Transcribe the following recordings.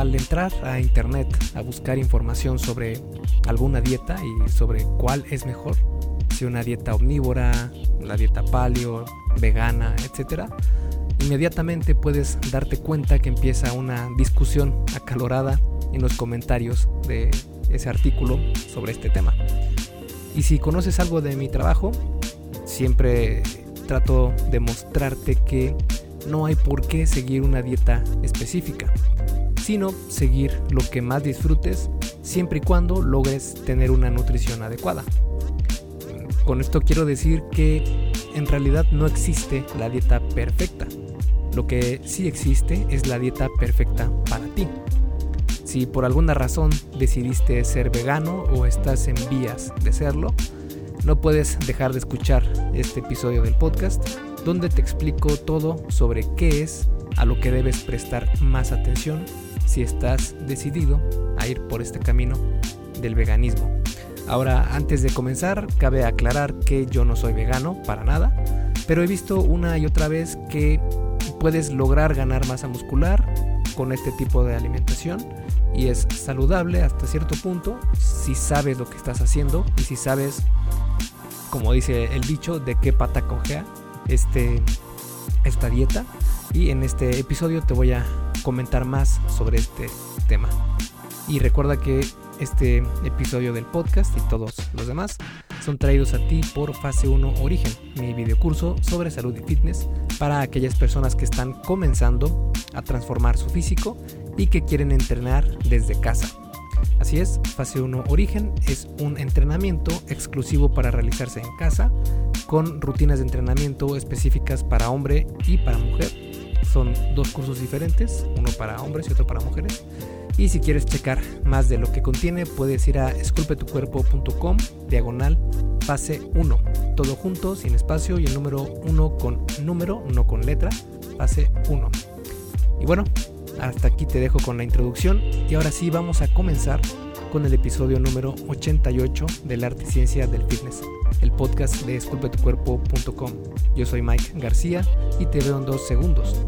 al entrar a internet a buscar información sobre alguna dieta y sobre cuál es mejor, si una dieta omnívora, la dieta paleo, vegana, etc., inmediatamente puedes darte cuenta que empieza una discusión acalorada en los comentarios de ese artículo sobre este tema. Y si conoces algo de mi trabajo, siempre trato de mostrarte que no hay por qué seguir una dieta específica, sino seguir lo que más disfrutes siempre y cuando logres tener una nutrición adecuada. Con esto quiero decir que en realidad no existe la dieta perfecta. Lo que sí existe es la dieta perfecta para ti. Si por alguna razón decidiste ser vegano o estás en vías de serlo, no puedes dejar de escuchar este episodio del podcast donde te explico todo sobre qué es a lo que debes prestar más atención si estás decidido a ir por este camino del veganismo. Ahora, antes de comenzar, cabe aclarar que yo no soy vegano para nada, pero he visto una y otra vez que puedes lograr ganar masa muscular con este tipo de alimentación y es saludable hasta cierto punto si sabes lo que estás haciendo y si sabes, como dice el dicho, de qué pata cojea este, esta dieta y en este episodio te voy a comentar más sobre este tema. Y recuerda que este episodio del podcast y todos los demás son traídos a ti por Fase 1 Origen, mi videocurso sobre salud y fitness para aquellas personas que están comenzando a transformar su físico y que quieren entrenar desde casa. Así es, Fase 1 Origen es un entrenamiento exclusivo para realizarse en casa con rutinas de entrenamiento específicas para hombre y para mujer. Son dos cursos diferentes, uno para hombres y otro para mujeres. Y si quieres checar más de lo que contiene, puedes ir a esculpetucuerpo.com diagonal fase 1. Todo junto, sin espacio y el número 1 con número, no con letra, fase 1. Y bueno, hasta aquí te dejo con la introducción y ahora sí vamos a comenzar con el episodio número 88 del arte y ciencia del fitness el podcast de esculpetucuerpo.com. Yo soy Mike García y te veo en dos segundos.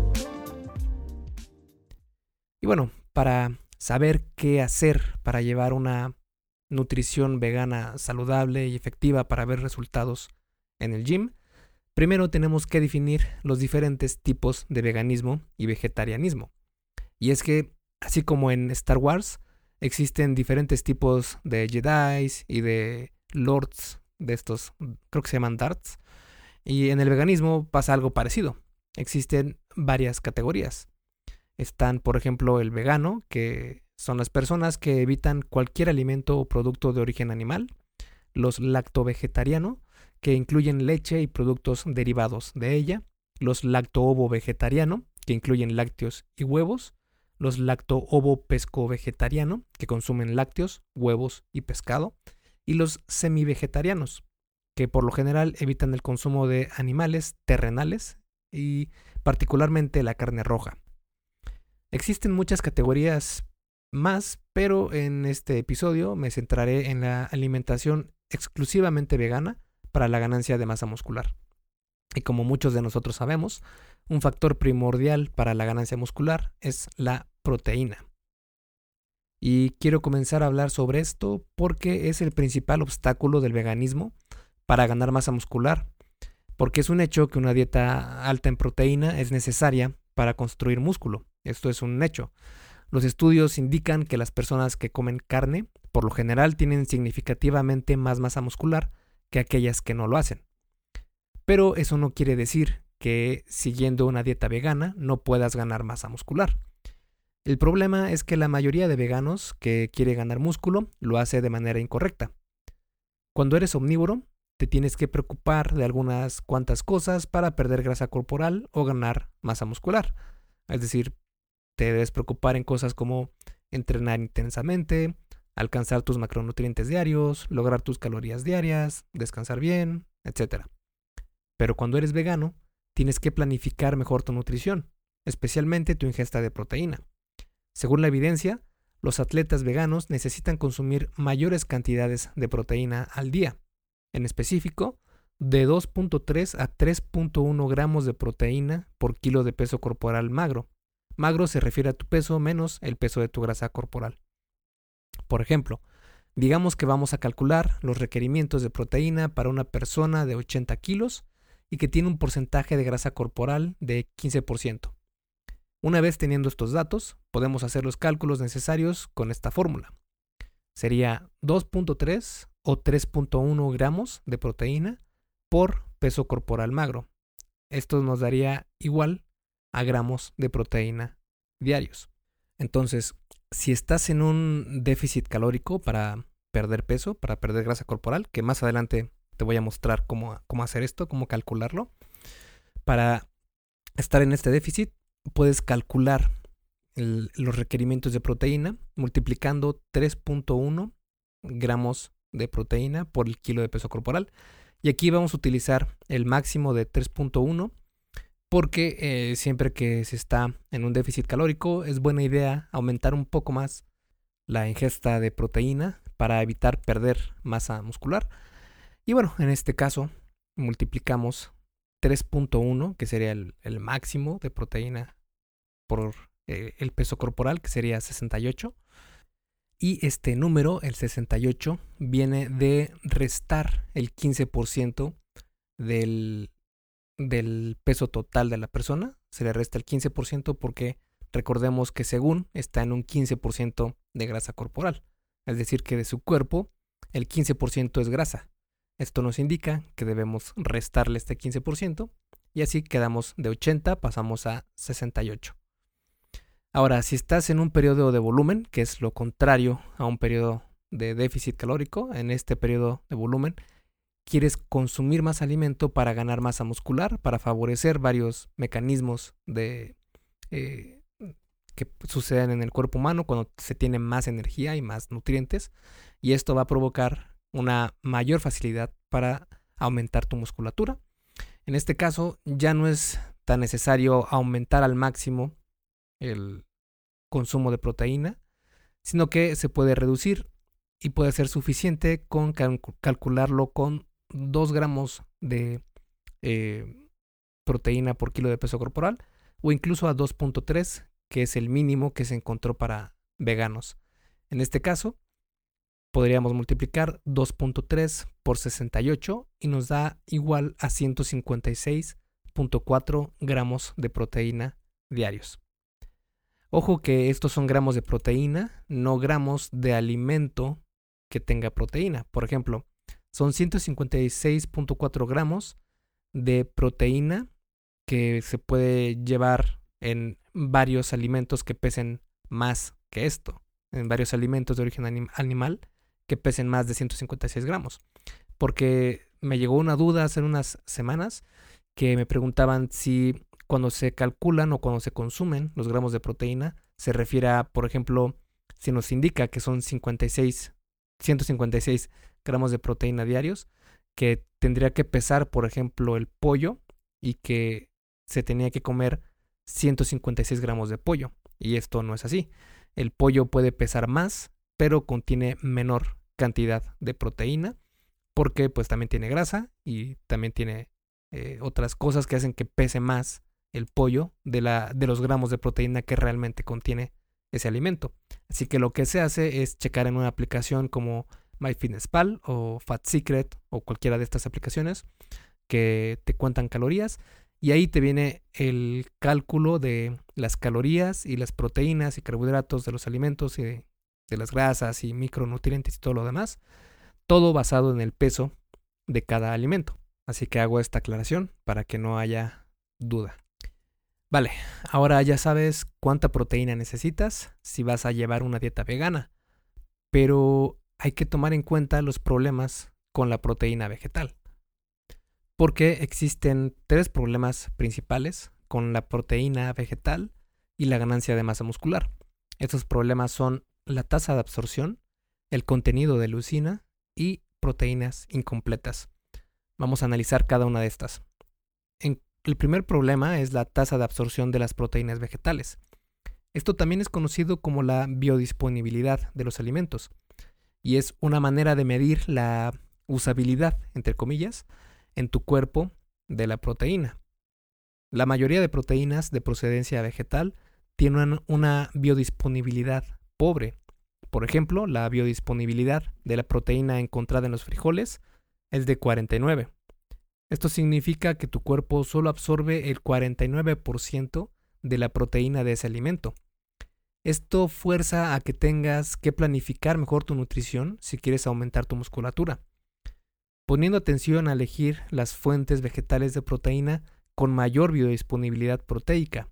Y bueno, para saber qué hacer para llevar una nutrición vegana saludable y efectiva para ver resultados en el gym, primero tenemos que definir los diferentes tipos de veganismo y vegetarianismo. Y es que, así como en Star Wars, existen diferentes tipos de Jedi y de Lords de estos, creo que se llaman darts. Y en el veganismo pasa algo parecido. Existen varias categorías. Están, por ejemplo, el vegano, que son las personas que evitan cualquier alimento o producto de origen animal. Los lacto-vegetariano, que incluyen leche y productos derivados de ella. Los lacto-ovo-vegetariano, que incluyen lácteos y huevos. Los lacto-ovo-pesco-vegetariano, que consumen lácteos, huevos y pescado y los semi-vegetarianos, que por lo general evitan el consumo de animales terrenales y particularmente la carne roja. Existen muchas categorías más, pero en este episodio me centraré en la alimentación exclusivamente vegana para la ganancia de masa muscular. Y como muchos de nosotros sabemos, un factor primordial para la ganancia muscular es la proteína. Y quiero comenzar a hablar sobre esto porque es el principal obstáculo del veganismo para ganar masa muscular. Porque es un hecho que una dieta alta en proteína es necesaria para construir músculo. Esto es un hecho. Los estudios indican que las personas que comen carne, por lo general, tienen significativamente más masa muscular que aquellas que no lo hacen. Pero eso no quiere decir que siguiendo una dieta vegana no puedas ganar masa muscular. El problema es que la mayoría de veganos que quiere ganar músculo lo hace de manera incorrecta. Cuando eres omnívoro, te tienes que preocupar de algunas cuantas cosas para perder grasa corporal o ganar masa muscular. Es decir, te debes preocupar en cosas como entrenar intensamente, alcanzar tus macronutrientes diarios, lograr tus calorías diarias, descansar bien, etc. Pero cuando eres vegano, tienes que planificar mejor tu nutrición, especialmente tu ingesta de proteína. Según la evidencia, los atletas veganos necesitan consumir mayores cantidades de proteína al día. En específico, de 2.3 a 3.1 gramos de proteína por kilo de peso corporal magro, Magro se refiere a tu peso menos el peso de tu grasa corporal. Por ejemplo, digamos que vamos a calcular los requerimientos de proteína para una persona de 80 kilos y que tiene un porcentaje de grasa corporal de 15%. Una vez teniendo estos datos, podemos hacer los cálculos necesarios con esta fórmula. Sería 2.3 o 3.1 gramos de proteína por peso corporal magro. Esto nos daría igual a gramos de proteína diarios. Entonces, si estás en un déficit calórico para perder peso, para perder grasa corporal, que más adelante te voy a mostrar cómo, cómo hacer esto, cómo calcularlo, para estar en este déficit puedes calcular los requerimientos de proteína multiplicando 3.1 gramos de proteína por el kilo de peso corporal. Y aquí vamos a utilizar el máximo de 3.1 porque eh, siempre que se está en un déficit calórico es buena idea aumentar un poco más la ingesta de proteína para evitar perder masa muscular. Y bueno, en este caso multiplicamos 3.1, que sería el, máximo de proteína por eh, el peso corporal, que sería 68. Y este número, el 68, viene de restar el 15% del, del peso total de la persona. Se le resta el 15% porque recordemos que según está en un 15% de grasa corporal. Es decir, que de su cuerpo el 15% es grasa. Esto nos indica que debemos restarle este 15% y así quedamos de 80, pasamos a 68. Ahora, si estás en un periodo de volumen, que es lo contrario a un periodo de déficit calórico, en este periodo de volumen, quieres consumir más alimento para ganar masa muscular, para favorecer varios mecanismos de, eh, que suceden en el cuerpo humano cuando se tiene más energía y más nutrientes, y esto va a provocar una mayor facilidad para aumentar tu musculatura. En este caso ya no es tan necesario aumentar al máximo el consumo de proteína, sino que se puede reducir y puede ser suficiente con calcularlo con 2 gramos de eh, proteína por kilo de peso corporal o incluso a 2.3, que es el mínimo que se encontró para veganos. En este caso, podríamos multiplicar 2.3 por 68 y nos da igual a 156.4 gramos de proteína diarios. Ojo que estos son gramos de proteína, no gramos de alimento que tenga proteína. Por ejemplo, son 156.4 gramos de proteína que se puede llevar en varios alimentos que pesen más que esto, en varios alimentos de origen animal que pesen más de 156 gramos. Porque me llegó una duda hace unas semanas que me preguntaban si cuando se calculan o cuando se consumen los gramos de proteína se refiere a, por ejemplo, si nos indica que son 56, 156 gramos de proteína diarios, que tendría que pesar, por ejemplo, el pollo y que se tenía que comer 156 gramos de pollo. Y esto no es así. El pollo puede pesar más, pero contiene menor cantidad de proteína, porque pues también tiene grasa y también tiene eh, otras cosas que hacen que pese más el pollo de, la, de los gramos de proteína que realmente contiene ese alimento. Así que lo que se hace es checar en una aplicación como MyFitnessPal o Fat Secret o cualquiera de estas aplicaciones que te cuentan calorías y ahí te viene el cálculo de las calorías y las proteínas y carbohidratos de los alimentos y de las grasas y micronutrientes y todo lo demás, todo basado en el peso de cada alimento. Así que hago esta aclaración para que no haya duda. Vale, ahora ya sabes cuánta proteína necesitas si vas a llevar una dieta vegana, pero hay que tomar en cuenta los problemas con la proteína vegetal. Porque existen tres problemas principales con la proteína vegetal y la ganancia de masa muscular. Estos problemas son la tasa de absorción, el contenido de leucina y proteínas incompletas. Vamos a analizar cada una de estas. el primer problema es la tasa de absorción de las proteínas vegetales. Esto también es conocido como la biodisponibilidad de los alimentos y es una manera de medir la usabilidad, entre comillas, en tu cuerpo de la proteína. La mayoría de proteínas de procedencia vegetal tienen una biodisponibilidad pobre. Por ejemplo, la biodisponibilidad de la proteína encontrada en los frijoles es de 49. Esto significa que tu cuerpo solo absorbe el 49% de la proteína de ese alimento. Esto fuerza a que tengas que planificar mejor tu nutrición si quieres aumentar tu musculatura, poniendo atención a elegir las fuentes vegetales de proteína con mayor biodisponibilidad proteica,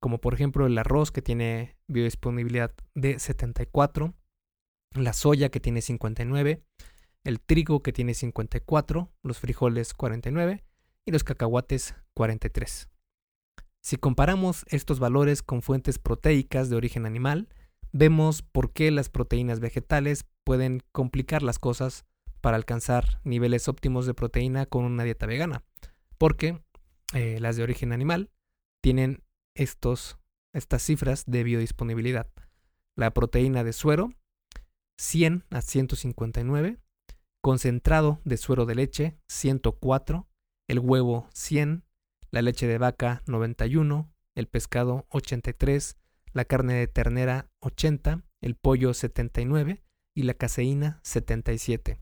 como por ejemplo el arroz que tiene biodisponibilidad de 74, la soya que tiene 59, el trigo que tiene 54, los frijoles 49 y los cacahuates 43. Si comparamos estos valores con fuentes proteicas de origen animal, vemos por qué las proteínas vegetales pueden complicar las cosas para alcanzar niveles óptimos de proteína con una dieta vegana, porque eh, las de origen animal tienen estos, estas cifras de biodisponibilidad. La proteína de suero, 100 a 159, concentrado de suero de leche, 104, el huevo, 100, la leche de vaca, 91, el pescado, 83, la carne de ternera, 80, el pollo, 79 y la caseína, 77.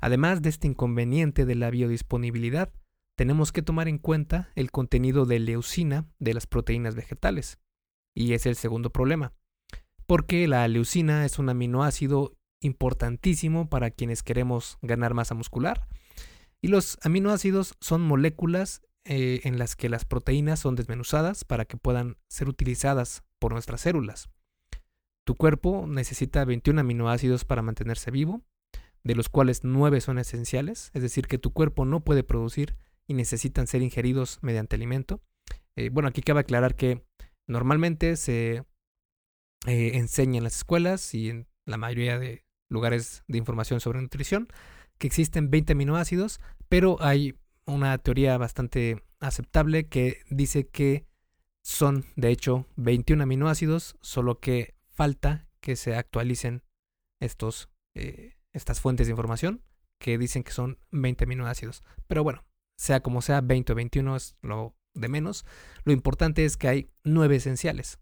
Además de este inconveniente de la biodisponibilidad, tenemos que tomar en cuenta el contenido de leucina de las proteínas vegetales. Y es el segundo problema, porque la leucina es un aminoácido importantísimo para quienes queremos ganar masa muscular. Y los aminoácidos son moléculas eh, en las que las proteínas son desmenuzadas para que puedan ser utilizadas por nuestras células. Tu cuerpo necesita 21 aminoácidos para mantenerse vivo, de los cuales 9 son esenciales, es decir, que tu cuerpo no puede producir y necesitan ser ingeridos mediante alimento. Eh, bueno, aquí cabe aclarar que normalmente se eh, enseña en las escuelas y en la mayoría de lugares de información sobre nutrición que existen 20 aminoácidos, pero hay una teoría bastante aceptable que dice que son de hecho 21 aminoácidos, solo que falta que se actualicen estos, eh, estas fuentes de información que dicen que son 20 aminoácidos. Pero bueno, sea como sea, 20 o 21 es lo de menos. Lo importante es que hay nueve esenciales.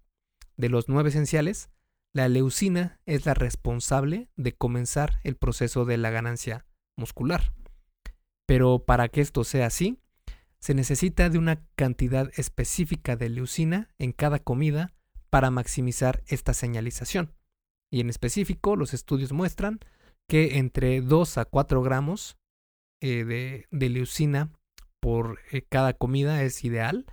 De los nueve esenciales, la leucina es la responsable de comenzar el proceso de la ganancia muscular. Pero para que esto sea así, se necesita de una cantidad específica de leucina en cada comida para maximizar esta señalización. Y en específico, los estudios muestran que entre 2 a 4 gramos eh, de, leucina por eh, cada comida es ideal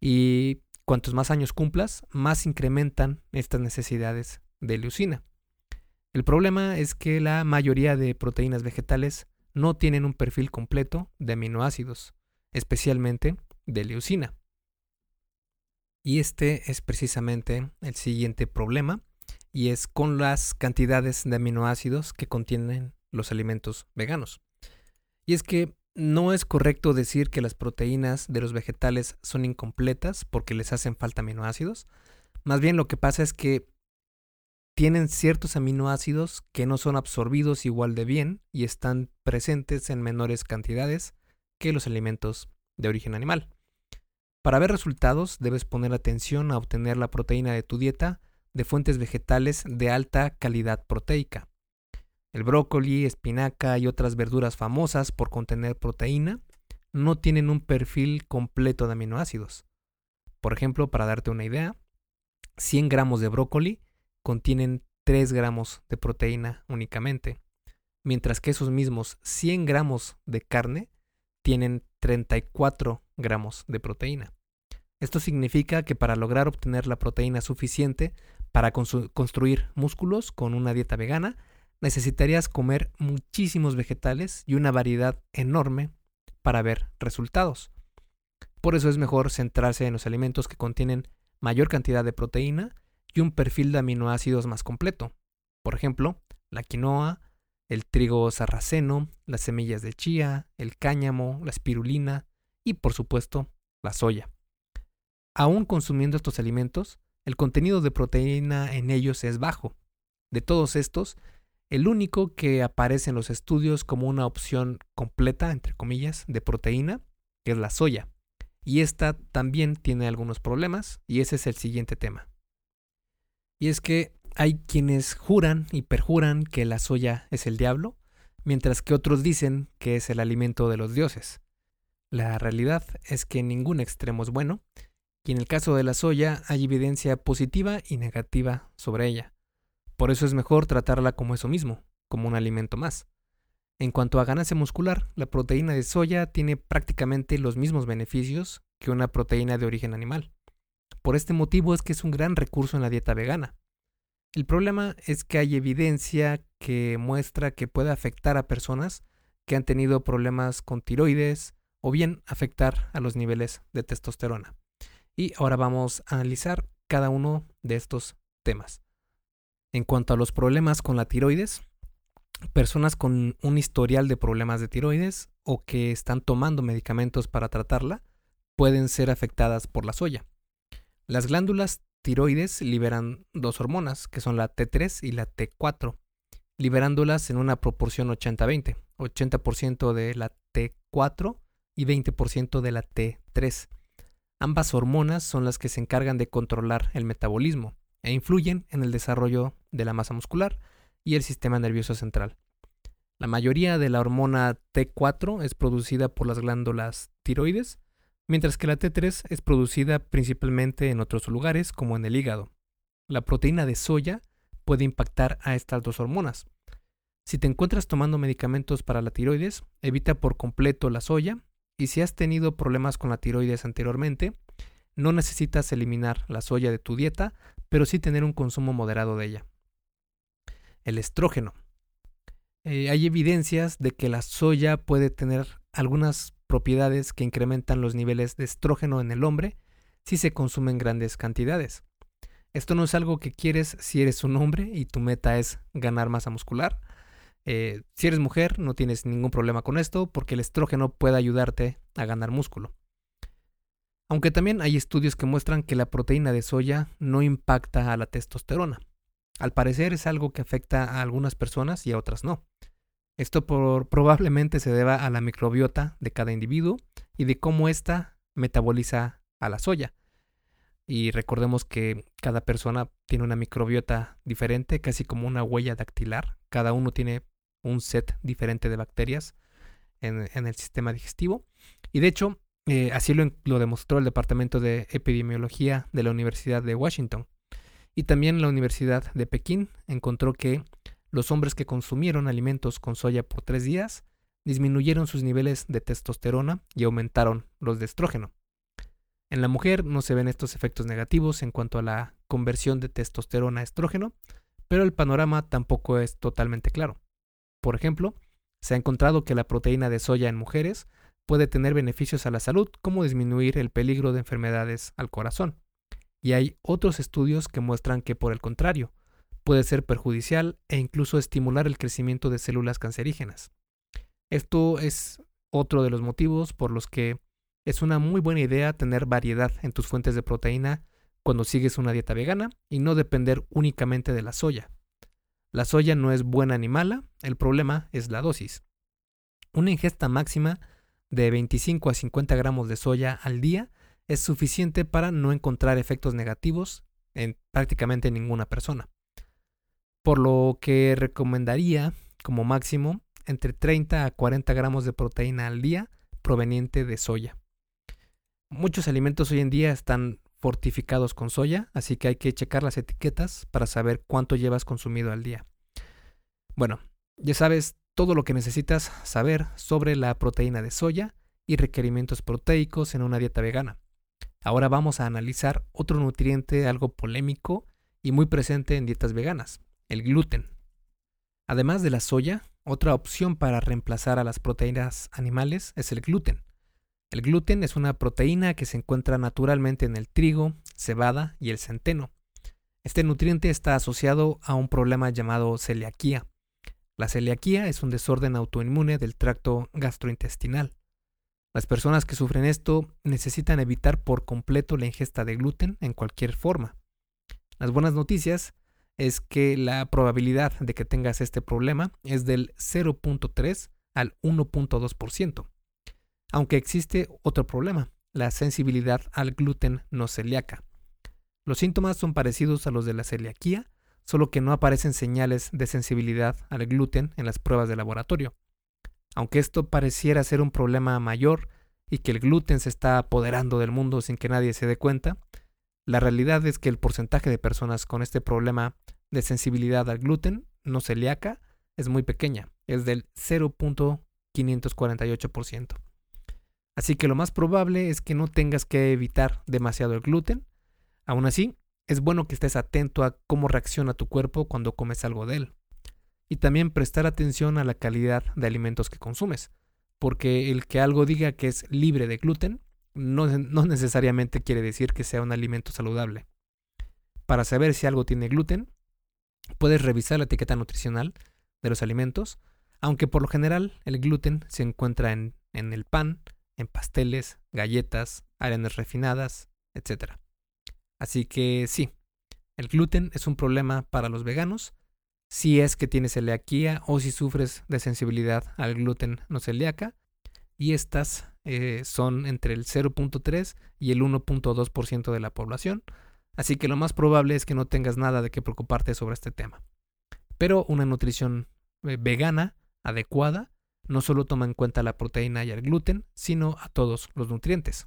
y cuantos más años cumplas, más incrementan estas necesidades de leucina. El problema es que la mayoría de proteínas vegetales no tienen un perfil completo de aminoácidos, especialmente de leucina. Y este es precisamente el siguiente problema, y es con las cantidades de aminoácidos que contienen los alimentos veganos. Y es que no es correcto decir que las proteínas de los vegetales son incompletas porque les hacen falta aminoácidos. Más bien lo que pasa es que tienen ciertos aminoácidos que no son absorbidos igual de bien y están presentes en menores cantidades que los alimentos de origen animal. Para ver resultados debes poner atención a obtener la proteína de tu dieta de fuentes vegetales de alta calidad proteica. El brócoli, espinaca y otras verduras famosas por contener proteína no tienen un perfil completo de aminoácidos. Por ejemplo, para darte una idea, 100 gramos de brócoli contienen 3 gramos de proteína únicamente, mientras que esos mismos 100 gramos de carne tienen 34 gramos de proteína. Esto significa que para lograr obtener la proteína suficiente para construir músculos con una dieta vegana, necesitarías comer muchísimos vegetales y una variedad enorme para ver resultados. Por eso es mejor centrarse en los alimentos que contienen mayor cantidad de proteína y un perfil de aminoácidos más completo. Por ejemplo, la quinoa, el trigo sarraceno, las semillas de chía, el cáñamo, la espirulina y por supuesto la soya. Aún consumiendo estos alimentos, el contenido de proteína en ellos es bajo. De todos estos, el único que aparece en los estudios como una opción completa, entre comillas, de proteína, es la soya. y esta también tiene algunos problemas, y ese es el siguiente tema. Y es que hay quienes juran y perjuran que la soya es el diablo, mientras que otros dicen que es el alimento de los dioses. La realidad es que ningún extremo es bueno, y en el caso de la soya hay evidencia positiva y negativa sobre ella. Por eso es mejor tratarla como eso mismo, como un alimento más. En cuanto a ganancia muscular, la proteína de soya tiene prácticamente los mismos beneficios que una proteína de origen animal. Por este motivo es que es un gran recurso en la dieta vegana. El problema es que hay evidencia que muestra que puede afectar a personas que han tenido problemas con tiroides o bien afectar a los niveles de testosterona. Y ahora vamos a analizar cada uno de estos temas. En cuanto a los problemas con la tiroides, personas con un historial de problemas de tiroides o que están tomando medicamentos para tratarla pueden ser afectadas por la soya. Las glándulas tiroides liberan dos hormonas, que son la T3 y la T4, liberándolas en una proporción 80-20, 80%, de la T4 y 20% de la T3. Ambas hormonas son las que se encargan de controlar el metabolismo e influyen en el desarrollo de la masa muscular y el sistema nervioso central. La mayoría de la hormona T4 es producida por las glándulas tiroides, mientras que la T3 es producida principalmente en otros lugares como en el hígado. La proteína de soya puede impactar a estas dos hormonas. Si te encuentras tomando medicamentos para la tiroides, evita por completo la soya y si has tenido problemas con la tiroides anteriormente, no necesitas eliminar la soya de tu dieta, pero sí tener un consumo moderado de ella el estrógeno. Eh, hay evidencias de que la soya puede tener algunas propiedades que incrementan los niveles de estrógeno en el hombre si se consumen grandes cantidades. Esto no es algo que quieres si eres un hombre y tu meta es ganar masa muscular. Eh, si eres mujer no tienes ningún problema con esto porque el estrógeno puede ayudarte a ganar músculo. Aunque también hay estudios que muestran que la proteína de soya no impacta a la testosterona. Al parecer es algo que afecta a algunas personas y a otras no. Esto probablemente se deba a la microbiota de cada individuo y de cómo ésta metaboliza a la soya. Y recordemos que cada persona tiene una microbiota diferente, casi como una huella dactilar. Cada uno tiene un set diferente de bacterias en, el sistema digestivo. Y de hecho, eh, así lo demostró el Departamento de Epidemiología de la Universidad de Washington. Y también la Universidad de Pekín encontró que los hombres que consumieron alimentos con soya por tres días disminuyeron sus niveles de testosterona y aumentaron los de estrógeno. En la mujer no se ven estos efectos negativos en cuanto a la conversión de testosterona a estrógeno, pero el panorama tampoco es totalmente claro. Por ejemplo, se ha encontrado que la proteína de soya en mujeres puede tener beneficios a la salud como disminuir el peligro de enfermedades al corazón y hay otros estudios que muestran que por el contrario, puede ser perjudicial e incluso estimular el crecimiento de células cancerígenas. Esto es otro de los motivos por los que es una muy buena idea tener variedad en tus fuentes de proteína cuando sigues una dieta vegana y no depender únicamente de la soya. La soya no es buena ni mala, el problema es la dosis. Una ingesta máxima de 25 a 50 gramos de soya al día es suficiente para no encontrar efectos negativos en prácticamente ninguna persona. Por lo que recomendaría como máximo entre 30 a 40 gramos de proteína al día proveniente de soya. Muchos alimentos hoy en día están fortificados con soya, así que hay que checar las etiquetas para saber cuánto llevas consumido al día. Bueno, ya sabes todo lo que necesitas saber sobre la proteína de soya y requerimientos proteicos en una dieta vegana. Ahora vamos a analizar otro nutriente algo polémico y muy presente en dietas veganas, el gluten. Además de la soya, otra opción para reemplazar a las proteínas animales es el gluten. El gluten es una proteína que se encuentra naturalmente en el trigo, cebada y el centeno. Este nutriente está asociado a un problema llamado celiaquía. La celiaquía es un desorden autoinmune del tracto gastrointestinal. Las personas que sufren esto necesitan evitar por completo la ingesta de gluten en cualquier forma. Las buenas noticias es que la probabilidad de que tengas este problema es del 0.3 al 1.2%. Aunque existe otro problema, la sensibilidad al gluten no celíaca. Los síntomas son parecidos a los de la celiaquía, solo que no aparecen señales de sensibilidad al gluten en las pruebas de laboratorio. Aunque esto pareciera ser un problema mayor y que el gluten se está apoderando del mundo sin que nadie se dé cuenta, la realidad es que el porcentaje de personas con este problema de sensibilidad al gluten no celíaca es muy pequeña, es del 0.548%. Así que lo más probable es que no tengas que evitar demasiado el gluten. Aún así, es bueno que estés atento a cómo reacciona tu cuerpo cuando comes algo de él. Y también prestar atención a la calidad de alimentos que consumes, porque el que algo diga que es libre de gluten no, necesariamente quiere decir que sea un alimento saludable. Para saber si algo tiene gluten, puedes revisar la etiqueta nutricional de los alimentos, aunque por lo general el gluten se encuentra en, en el pan, en pasteles, galletas, arenas refinadas, etc. Así que sí, el gluten es un problema para los veganos, si es que tienes celiaquía o si sufres de sensibilidad al gluten no celíaca, y estas eh, son entre el 0.3 y el 1.2% de la población, así que lo más probable es que no tengas nada de qué preocuparte sobre este tema. Pero una nutrición eh, vegana adecuada no solo toma en cuenta la proteína y el gluten, sino a todos los nutrientes.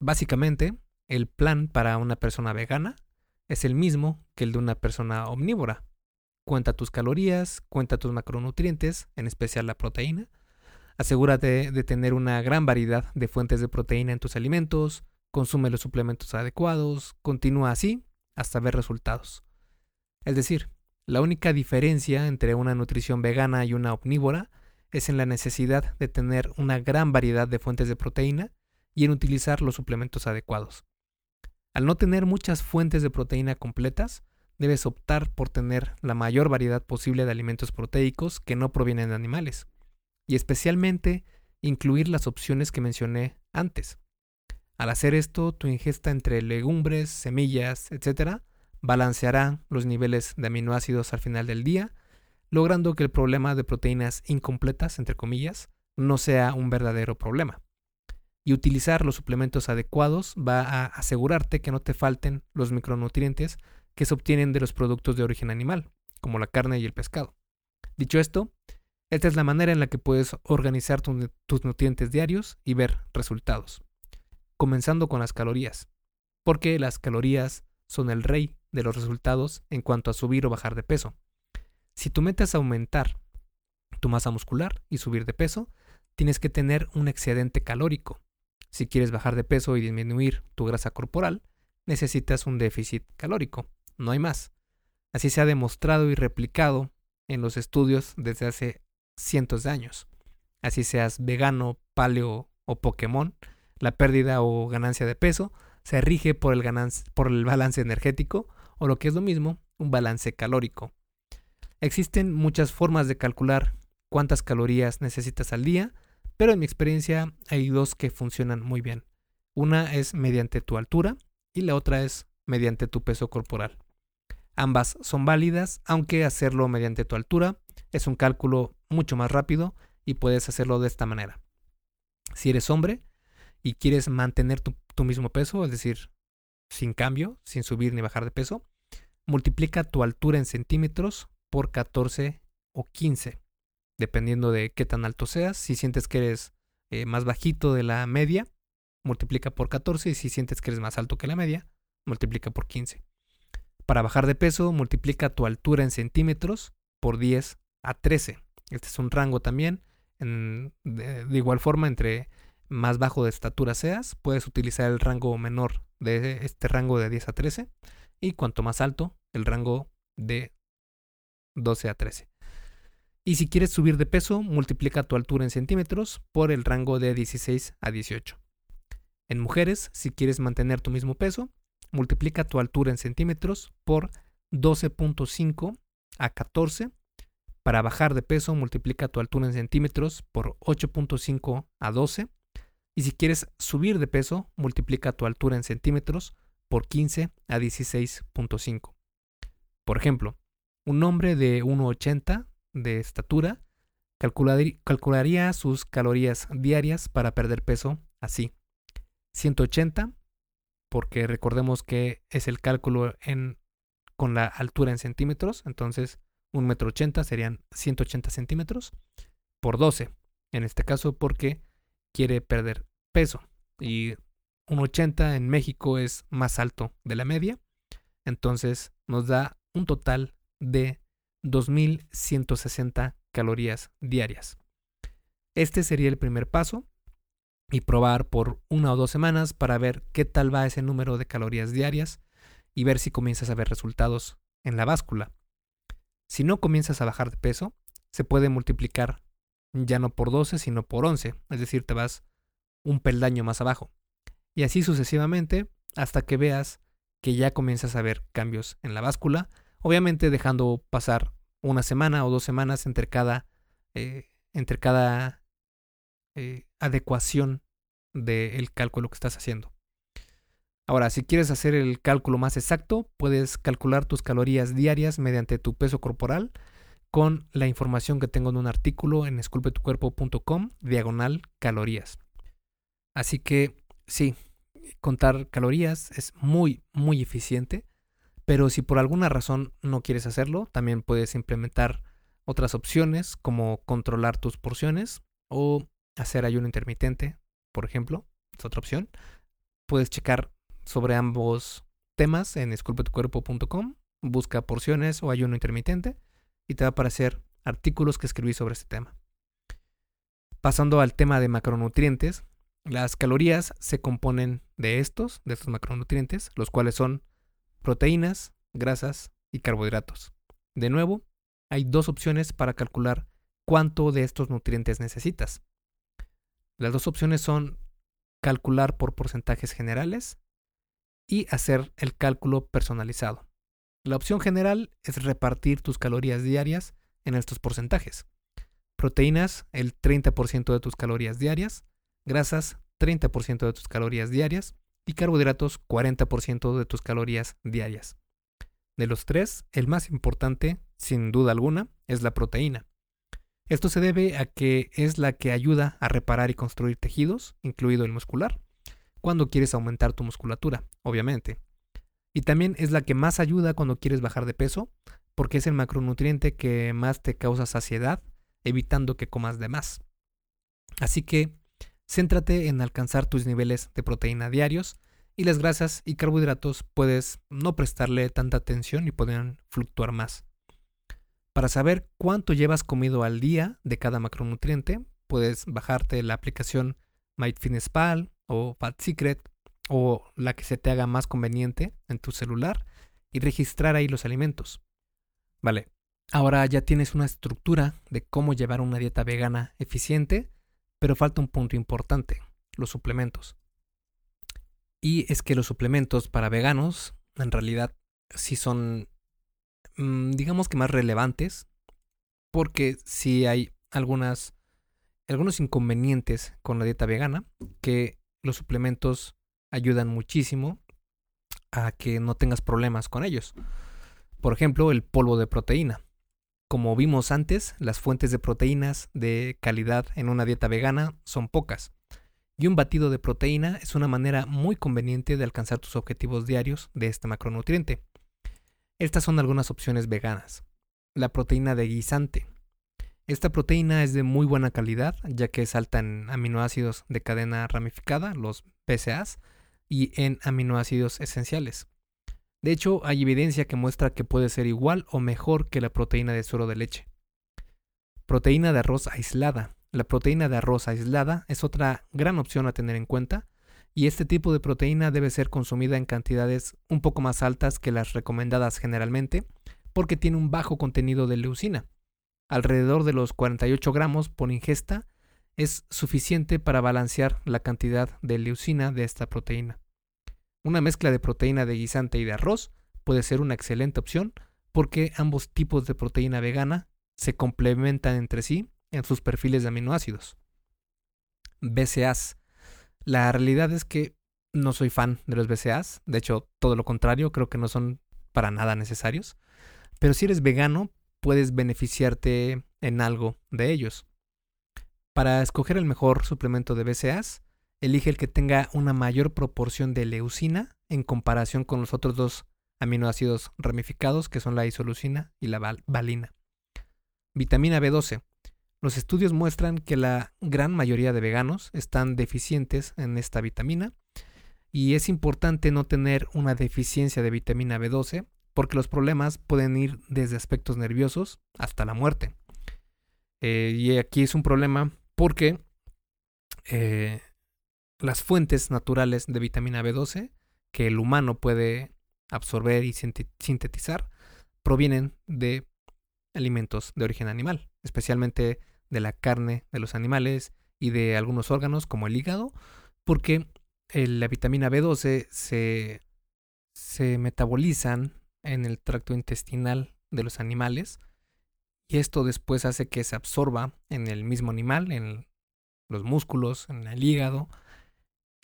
Básicamente, el plan para una persona vegana es el mismo que el de una persona omnívora. Cuenta tus calorías, cuenta tus macronutrientes, en especial la proteína. Asegúrate de tener una gran variedad de fuentes de proteína en tus alimentos, consume los suplementos adecuados, continúa así hasta ver resultados. Es decir, la única diferencia entre una nutrición vegana y una omnívora es en la necesidad de tener una gran variedad de fuentes de proteína y en utilizar los suplementos adecuados. Al no tener muchas fuentes de proteína completas, debes optar por tener la mayor variedad posible de alimentos proteicos que no provienen de animales, y especialmente incluir las opciones que mencioné antes. Al hacer esto, tu ingesta entre legumbres, semillas, etc., balanceará los niveles de aminoácidos al final del día, logrando que el problema de proteínas incompletas, entre comillas, no sea un verdadero problema y utilizar los suplementos adecuados va a asegurarte que no te falten los micronutrientes que se obtienen de los productos de origen animal, como la carne y el pescado. Dicho esto, esta es la manera en la que puedes organizar tus nutrientes diarios y ver resultados. Comenzando con las calorías, porque las calorías son el rey de los resultados en cuanto a subir o bajar de peso. Si tu meta es aumentar tu masa muscular y subir de peso, tienes que tener un excedente calórico. Si quieres bajar de peso y disminuir tu grasa corporal, necesitas un déficit calórico, no hay más. Así se ha demostrado y replicado en los estudios desde hace cientos de años. Así seas vegano, paleo o Pokémon, la pérdida o ganancia de peso se rige por el, por el balance energético o lo que es lo mismo, un balance calórico. Existen muchas formas de calcular cuántas calorías necesitas al día pero en mi experiencia hay dos que funcionan muy bien. Una es mediante tu altura y la otra es mediante tu peso corporal. Ambas son válidas, aunque hacerlo mediante tu altura es un cálculo mucho más rápido y puedes hacerlo de esta manera. Si eres hombre y quieres mantener tu, mismo peso, es decir, sin cambio, sin subir ni bajar de peso, multiplica tu altura en centímetros por 14 o 15 dependiendo de qué tan alto seas. Si sientes que eres eh, más bajito de la media, multiplica por 14 y si sientes que eres más alto que la media, multiplica por 15. Para bajar de peso, multiplica tu altura en centímetros por 10 a 13. Este es un rango también. de, de, igual forma, entre más bajo de estatura seas, puedes utilizar el rango menor de este rango de 10 a 13. Y cuanto más alto, el rango de 12 a 13. Y si quieres subir de peso, multiplica tu altura en centímetros por el rango de 16 a 18. En mujeres, si quieres mantener tu mismo peso, multiplica tu altura en centímetros por 12.5 a 14. Para bajar de peso, multiplica tu altura en centímetros por 8.5 a 12. Y si quieres subir de peso, multiplica tu altura en centímetros por 15 a 16.5. Por ejemplo, un hombre de 1,80 de estatura calcularía sus calorías diarias para perder peso así. 180, porque recordemos que es el cálculo en, con la altura en centímetros, entonces un metro ochenta serían 180 centímetros por 12, en este caso porque quiere perder peso y un 80 en México es más alto de la media, entonces nos da un total de 2160 calorías diarias. Este sería el primer paso y probar por una o dos semanas para ver qué tal va ese número de calorías diarias y ver si comienzas a ver resultados en la báscula. Si no comienzas a bajar de peso, se puede multiplicar ya no por 12, sino por 11, es decir, te vas un peldaño más abajo. Y así sucesivamente hasta que veas que ya comienzas a ver cambios en la báscula, obviamente dejando pasar una semana o dos semanas entre cada, eh, entre cada eh, adecuación del cálculo que estás haciendo. Ahora, si quieres hacer el cálculo más exacto, puedes calcular tus calorías diarias mediante tu peso corporal con la información que tengo en un artículo en esculpetucuerpo.com diagonal calorías. Así que sí, contar calorías es muy, muy eficiente, pero si por alguna razón no quieres hacerlo, también puedes implementar otras opciones como controlar tus porciones o hacer ayuno intermitente, por ejemplo, es otra opción. Puedes checar sobre ambos temas en esculpetucuerpo.com, busca porciones o ayuno intermitente y te va a aparecer artículos que escribí sobre este tema. Pasando al tema de macronutrientes, las calorías se componen de estos, de estos macronutrientes, los cuales son proteínas, grasas y carbohidratos. De nuevo, hay dos opciones para calcular cuánto de estos nutrientes necesitas. Las dos opciones son calcular por porcentajes generales y hacer el cálculo personalizado. La opción general es repartir tus calorías diarias en estos porcentajes. Proteínas, el 30% de tus calorías diarias, grasas, 30% de tus calorías diarias y carbohidratos, 40% de tus calorías diarias. De los tres, el más importante, sin duda alguna, es la proteína. Esto se debe a que es la que ayuda a reparar y construir tejidos, incluido el muscular, cuando quieres aumentar tu musculatura, obviamente. Y también es la que más ayuda cuando quieres bajar de peso, porque es el macronutriente que más te causa saciedad, evitando que comas de más. Así que céntrate en alcanzar tus niveles de proteína diarios y las grasas y carbohidratos puedes no prestarle tanta atención y pueden fluctuar más. Para saber cuánto llevas comido al día de cada macronutriente, puedes bajarte la aplicación MyFitnessPal o Fat Secret o la que se te haga más conveniente en tu celular y registrar ahí los alimentos. Vale, ahora ya tienes una estructura de cómo llevar una dieta vegana eficiente, pero falta un punto importante, los suplementos. Y es que los suplementos para veganos en realidad sí son Mm, digamos que más relevantes, porque si hay algunas, algunos inconvenientes con la dieta vegana, que los suplementos ayudan muchísimo a que no tengas problemas con ellos. Por ejemplo, el polvo de proteína. Como vimos antes, las fuentes de proteínas de calidad en una dieta vegana son pocas. Y un batido de proteína es una manera muy conveniente de alcanzar tus objetivos diarios de este macronutriente. Estas son algunas opciones veganas. La proteína de guisante. Esta proteína es de muy buena calidad, ya que es alta en aminoácidos de cadena ramificada, los BCAAs, y en aminoácidos esenciales. De hecho, hay evidencia que muestra que puede ser igual o mejor que la proteína de suero de leche. Proteína de arroz aislada. La proteína de arroz aislada es otra gran opción a tener en cuenta y este tipo de proteína debe ser consumida en cantidades un poco más altas que las recomendadas generalmente porque tiene un bajo contenido de leucina. Alrededor de los 48 gramos por ingesta es suficiente para balancear la cantidad de leucina de esta proteína. Una mezcla de proteína de guisante y de arroz puede ser una excelente opción porque ambos tipos de proteína vegana se complementan entre sí en sus perfiles de aminoácidos. BCAAs. La realidad es que no soy fan de los BCAAs, de hecho todo lo contrario, creo que no son para nada necesarios, pero si eres vegano puedes beneficiarte en algo de ellos. Para escoger el mejor suplemento de BCAAs, elige el que tenga una mayor proporción de leucina en comparación con los otros dos aminoácidos ramificados que son la isoleucina y la valina. Vitamina B12. Los estudios muestran que la gran mayoría de veganos están deficientes en esta vitamina y es importante no tener una deficiencia de vitamina B12 porque los problemas pueden ir desde aspectos nerviosos hasta la muerte. Eh, y aquí es un problema porque eh, las fuentes naturales de vitamina B12 que el humano puede absorber y sintetizar provienen de alimentos de origen animal, especialmente de la carne de los animales y de algunos órganos como el hígado, porque la vitamina B12 se, se metabolizan en el tracto intestinal de los animales y esto después hace que se absorba en el mismo animal, en los músculos, en el hígado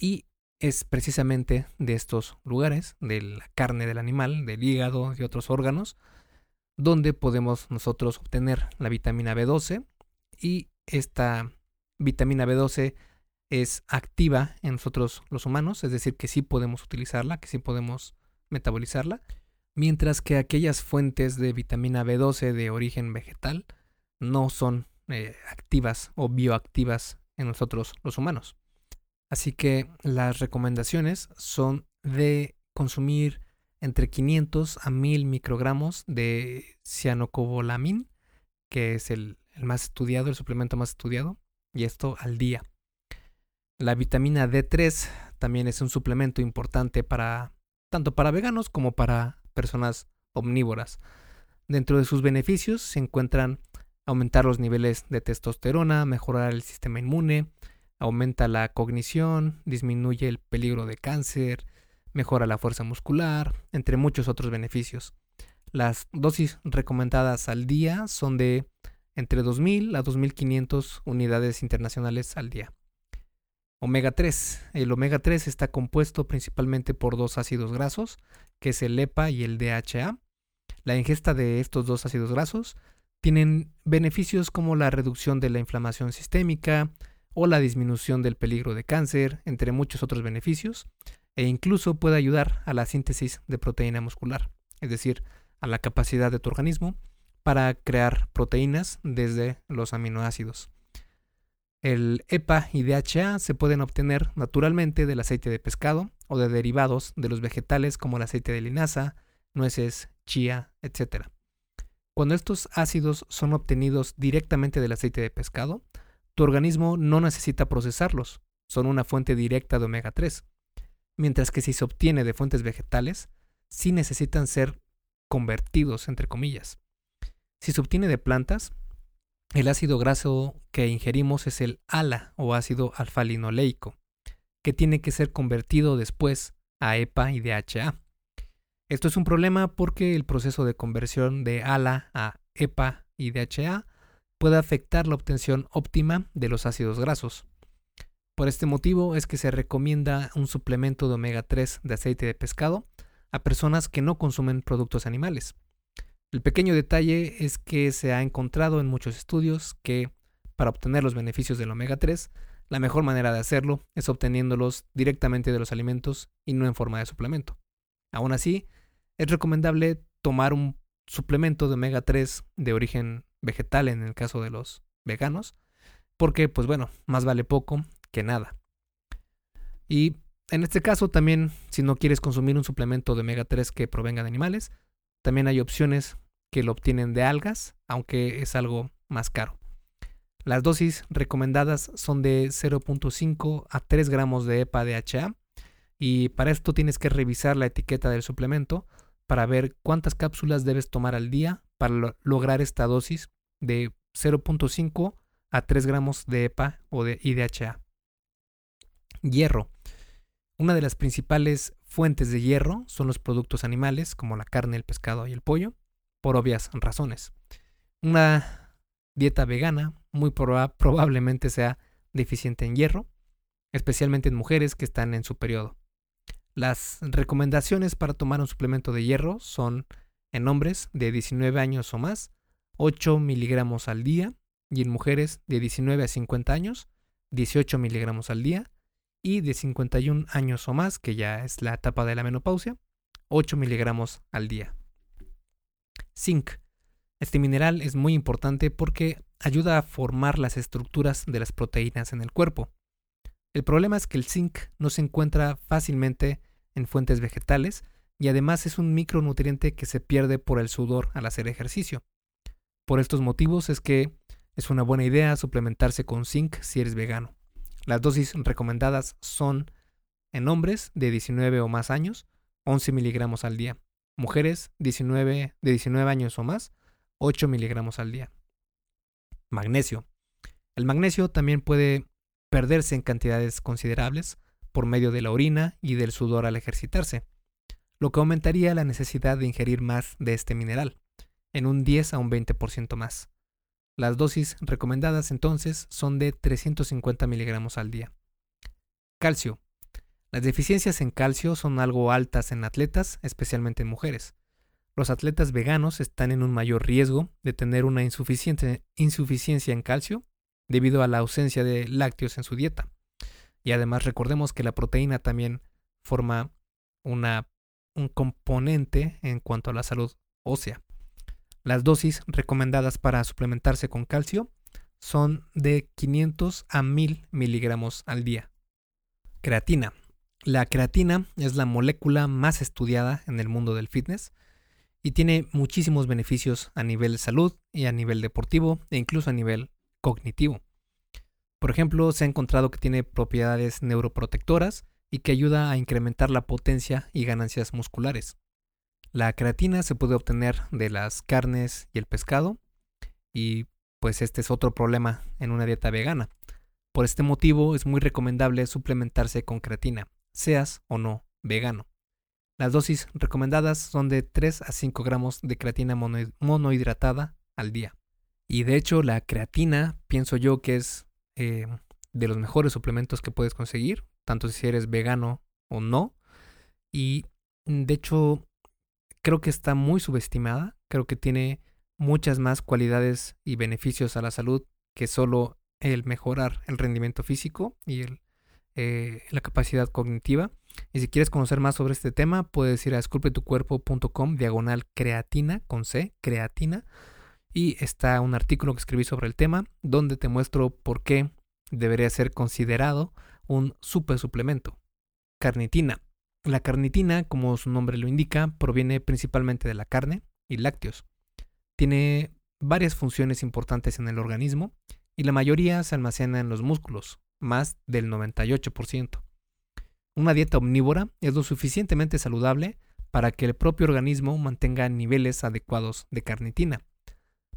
y es precisamente de estos lugares, de la carne del animal, del hígado y otros órganos, donde podemos nosotros obtener la vitamina B12 y esta vitamina B12 es activa en nosotros los humanos, es decir, que sí podemos utilizarla, que sí podemos metabolizarla, mientras que aquellas fuentes de vitamina B12 de origen vegetal no son eh, activas o bioactivas en nosotros los humanos. Así que las recomendaciones son de consumir entre 500 a 1000 microgramos de cianocobalamin, que es el, el más estudiado, el suplemento más estudiado, y esto al día. La vitamina D3 también es un suplemento importante para tanto para veganos como para personas omnívoras. Dentro de sus beneficios se encuentran aumentar los niveles de testosterona, mejorar el sistema inmune, aumenta la cognición, disminuye el peligro de cáncer, mejora la fuerza muscular, entre muchos otros beneficios. Las dosis recomendadas al día son de entre 2.000 a 2.500 unidades internacionales al día. Omega 3. El omega 3 está compuesto principalmente por dos ácidos grasos, que es el EPA y el DHA. La ingesta de estos dos ácidos grasos tienen beneficios como la reducción de la inflamación sistémica, o la disminución del peligro de cáncer, entre muchos otros beneficios, e incluso puede ayudar a la síntesis de proteína muscular, es decir, a la capacidad de tu organismo para crear proteínas desde los aminoácidos. El EPA y DHA se pueden obtener naturalmente del aceite de pescado o de derivados de los vegetales como el aceite de linaza, nueces, chía, etc. Cuando estos ácidos son obtenidos directamente del aceite de pescado, tu organismo no necesita procesarlos, son una fuente directa de omega 3. Mientras que si se obtiene de fuentes vegetales, sí necesitan ser convertidos, entre comillas. Si se obtiene de plantas, el ácido graso que ingerimos es el ALA o ácido alfa-linoleico, que tiene que ser convertido después a EPA y DHA. Esto es un problema porque el proceso de conversión de ALA a EPA y DHA puede afectar la obtención óptima de los ácidos grasos. Por este motivo es que se recomienda un suplemento de omega 3 de aceite de pescado a personas que no consumen productos animales. El pequeño detalle es que se ha encontrado en muchos estudios que para obtener los beneficios del omega 3, la mejor manera de hacerlo es obteniéndolos directamente de los alimentos y no en forma de suplemento. Aún así, es recomendable tomar un suplemento de omega 3 de origen vegetal en el caso de los veganos, porque pues bueno, más vale poco que nada. Y en este caso también, si no quieres consumir un suplemento de omega 3 que provenga de animales, también hay opciones que lo obtienen de algas, aunque es algo más caro. Las dosis recomendadas son de 0.5 a 3 gramos de EPA DHA y para esto tienes que revisar la etiqueta del suplemento para ver cuántas cápsulas debes tomar al día para lograr esta dosis de 0.5 a 3 gramos de EPA o de IDHA. Hierro. Una de las principales fuentes de hierro son los productos animales como la carne, el pescado y el pollo, por obvias razones. Una dieta vegana muy probablemente sea deficiente en hierro, especialmente en mujeres que están en su periodo. Las recomendaciones para tomar un suplemento de hierro son en hombres de 19 años o más, 8 miligramos al día, y en mujeres de 19 a 50 años, 18 miligramos al día, y de 51 años o más, que ya es la etapa de la menopausia, 8 miligramos al día. Zinc. Este mineral es muy importante porque ayuda a formar las estructuras de las proteínas en el cuerpo. El problema es que el zinc no se encuentra fácilmente en fuentes vegetales y además es un micronutriente que se pierde por el sudor al hacer ejercicio. Por estos motivos es que es una buena idea suplementarse con zinc si eres vegano. Las dosis recomendadas son en hombres de 19 o más años, 11 miligramos al día. Mujeres 19, de 19 años o más, 8 miligramos al día. Magnesio. El magnesio también puede perderse en cantidades considerables por medio de la orina y del sudor al ejercitarse, lo que aumentaría la necesidad de ingerir más de este mineral, en un 10 a un 20% más. Las dosis recomendadas entonces son de 350 miligramos al día. Calcio. Las deficiencias en calcio son algo altas en atletas, especialmente en mujeres. Los atletas veganos están en un mayor riesgo de tener una insuficiencia en calcio debido a la ausencia de lácteos en su dieta. Y además recordemos que la proteína también forma una, un componente en cuanto a la salud ósea. Las dosis recomendadas para suplementarse con calcio son de 500 a 1000 miligramos al día. Creatina. La creatina es la molécula más estudiada en el mundo del fitness y tiene muchísimos beneficios a nivel de salud y a nivel deportivo e incluso a nivel cognitivo. Por ejemplo, se ha encontrado que tiene propiedades neuroprotectoras y que ayuda a incrementar la potencia y ganancias musculares. La creatina se puede obtener de las carnes y el pescado y pues este es otro problema en una dieta vegana. Por este motivo es muy recomendable suplementarse con creatina, seas o no vegano. Las dosis recomendadas son de 3 a 5 gramos de creatina monohidratada al día. Y de hecho la creatina pienso yo que es eh, de los mejores suplementos que puedes conseguir, tanto si eres vegano o no. Y de hecho, creo que está muy subestimada. Creo que tiene muchas más cualidades y beneficios a la salud que solo el mejorar el rendimiento físico y eh, la capacidad cognitiva. Y si quieres conocer más sobre este tema, puedes ir a esculpetucuerpo.com diagonal creatina con C, creatina y está un artículo que escribí sobre el tema donde te muestro por qué debería ser considerado un super suplemento. Carnitina. La carnitina, como su nombre lo indica, proviene principalmente de la carne y lácteos. Tiene varias funciones importantes en el organismo y la mayoría se almacena en los músculos, más del 98%. Una dieta omnívora es lo suficientemente saludable para que el propio organismo mantenga niveles adecuados de carnitina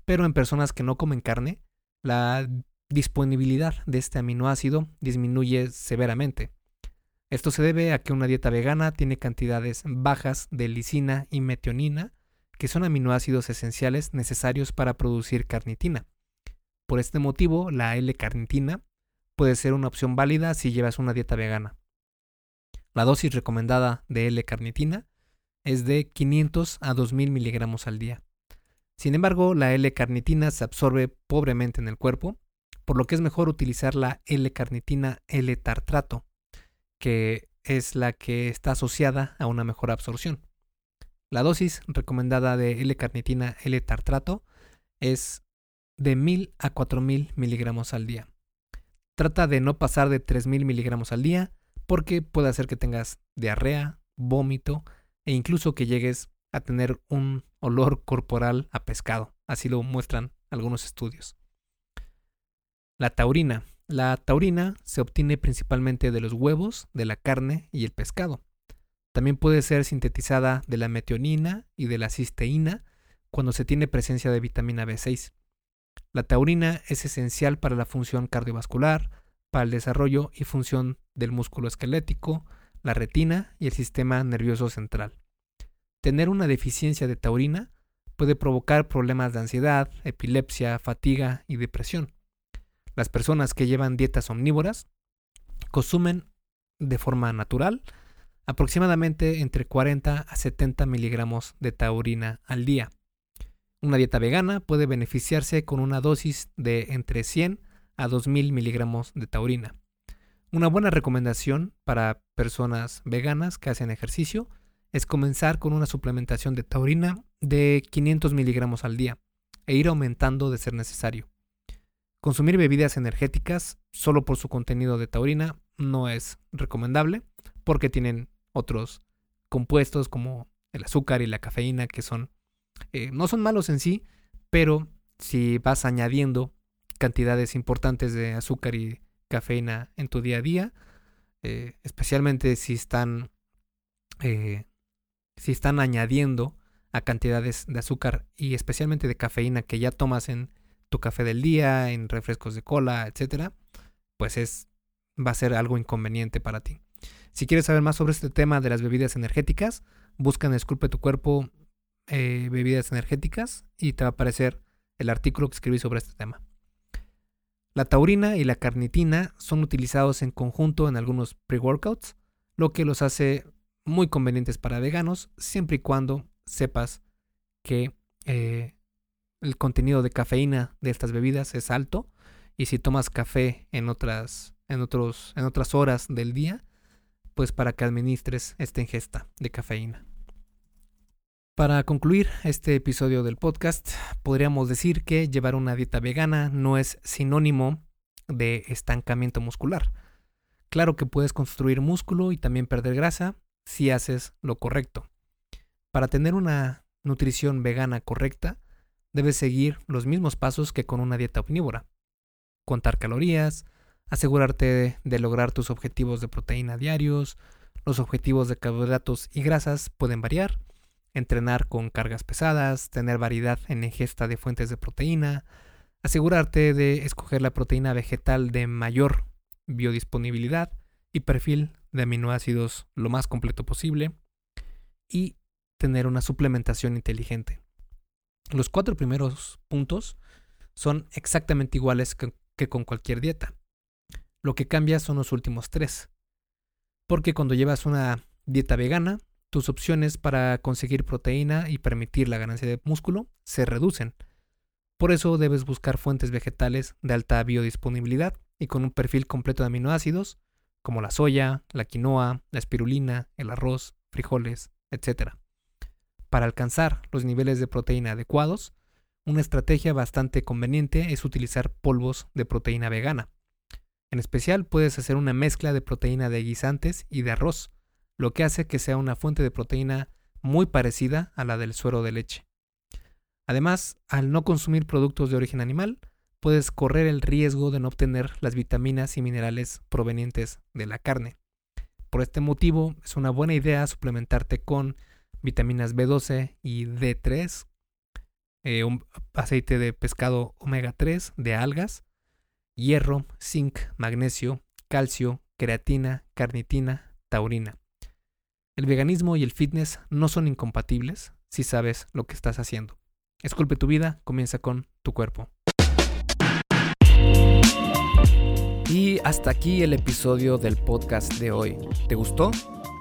pero en personas que no comen carne, la disponibilidad de este aminoácido disminuye severamente. Esto se debe a que una dieta vegana tiene cantidades bajas de lisina y metionina, que son aminoácidos esenciales necesarios para producir carnitina. Por este motivo, la L-carnitina puede ser una opción válida si llevas una dieta vegana. La dosis recomendada de L-carnitina es de 500 a 2000 miligramos al día. Sin embargo, la L-carnitina se absorbe pobremente en el cuerpo, por lo que es mejor utilizar la L-carnitina L-tartrato, que es la que está asociada a una mejor absorción. La dosis recomendada de L-carnitina L-tartrato es de 1000 a 4000 miligramos al día. Trata de no pasar de 3000 miligramos al día, porque puede hacer que tengas diarrea, vómito e incluso que llegues a tener un olor corporal a pescado. Así lo muestran algunos estudios. La taurina. La taurina se obtiene principalmente de los huevos, de la carne y el pescado. También puede ser sintetizada de la metionina y de la cisteína cuando se tiene presencia de vitamina B6. La taurina es esencial para la función cardiovascular, para el desarrollo y función del músculo esquelético, la retina y el sistema nervioso central. Tener una deficiencia de taurina puede provocar problemas de ansiedad, epilepsia, fatiga y depresión. Las personas que llevan dietas omnívoras consumen de forma natural aproximadamente entre 40 a 70 miligramos de taurina al día. Una dieta vegana puede beneficiarse con una dosis de entre 100 a 2000 miligramos de taurina. Una buena recomendación para personas veganas que hacen ejercicio es comenzar con una suplementación de taurina de 500 miligramos al día e ir aumentando de ser necesario. Consumir bebidas energéticas solo por su contenido de taurina no es recomendable porque tienen otros compuestos como el azúcar y la cafeína que son eh, no son malos en sí, pero si vas añadiendo cantidades importantes de azúcar y cafeína en tu día a día, eh, especialmente si están eh, si están añadiendo a cantidades de azúcar y especialmente de cafeína que ya tomas en tu café del día, en refrescos de cola, etcétera, pues es va a ser algo inconveniente para ti. Si quieres saber más sobre este tema de las bebidas energéticas, busca en Esculpe tu cuerpo eh, bebidas energéticas y te va a aparecer el artículo que escribí sobre este tema. La taurina y la carnitina son utilizados en conjunto en algunos pre-workouts, lo que los hace muy convenientes para veganos, siempre y cuando sepas que eh, el contenido de cafeína de estas bebidas es alto y si tomas café en otras, en otros, en otras horas del día, pues para que administres esta ingesta de cafeína. Para concluir este episodio del podcast, podríamos decir que llevar una dieta vegana no es sinónimo de estancamiento muscular. Claro que puedes construir músculo y también perder grasa si haces lo correcto. Para tener una nutrición vegana correcta, debes seguir los mismos pasos que con una dieta omnívora. Contar calorías, asegurarte de lograr tus objetivos de proteína diarios, los objetivos de carbohidratos y grasas pueden variar, entrenar con cargas pesadas, tener variedad en ingesta de fuentes de proteína, asegurarte de escoger la proteína vegetal de mayor biodisponibilidad y perfil de aminoácidos lo más completo posible y tener una suplementación inteligente. Los cuatro primeros puntos son exactamente iguales que, con cualquier dieta. Lo que cambia son los últimos tres. Porque cuando llevas una dieta vegana, tus opciones para conseguir proteína y permitir la ganancia de músculo se reducen. Por eso debes buscar fuentes vegetales de alta biodisponibilidad y con un perfil completo de aminoácidos, como la soya, la quinoa, la espirulina, el arroz, frijoles, etc. Para alcanzar los niveles de proteína adecuados, una estrategia bastante conveniente es utilizar polvos de proteína vegana. En especial puedes hacer una mezcla de proteína de guisantes y de arroz, lo que hace que sea una fuente de proteína muy parecida a la del suero de leche. Además, al no consumir productos de origen animal, puedes correr el riesgo de no obtener las vitaminas y minerales provenientes de la carne. Por este motivo, es una buena idea suplementarte con vitaminas B12 y D3, eh, aceite de pescado omega 3, de algas, hierro, zinc, magnesio, calcio, creatina, carnitina, taurina. El veganismo y el fitness no son incompatibles si sabes lo que estás haciendo. Esculpe tu vida, comienza con tu cuerpo. Y hasta aquí el episodio del podcast de hoy. ¿Te gustó?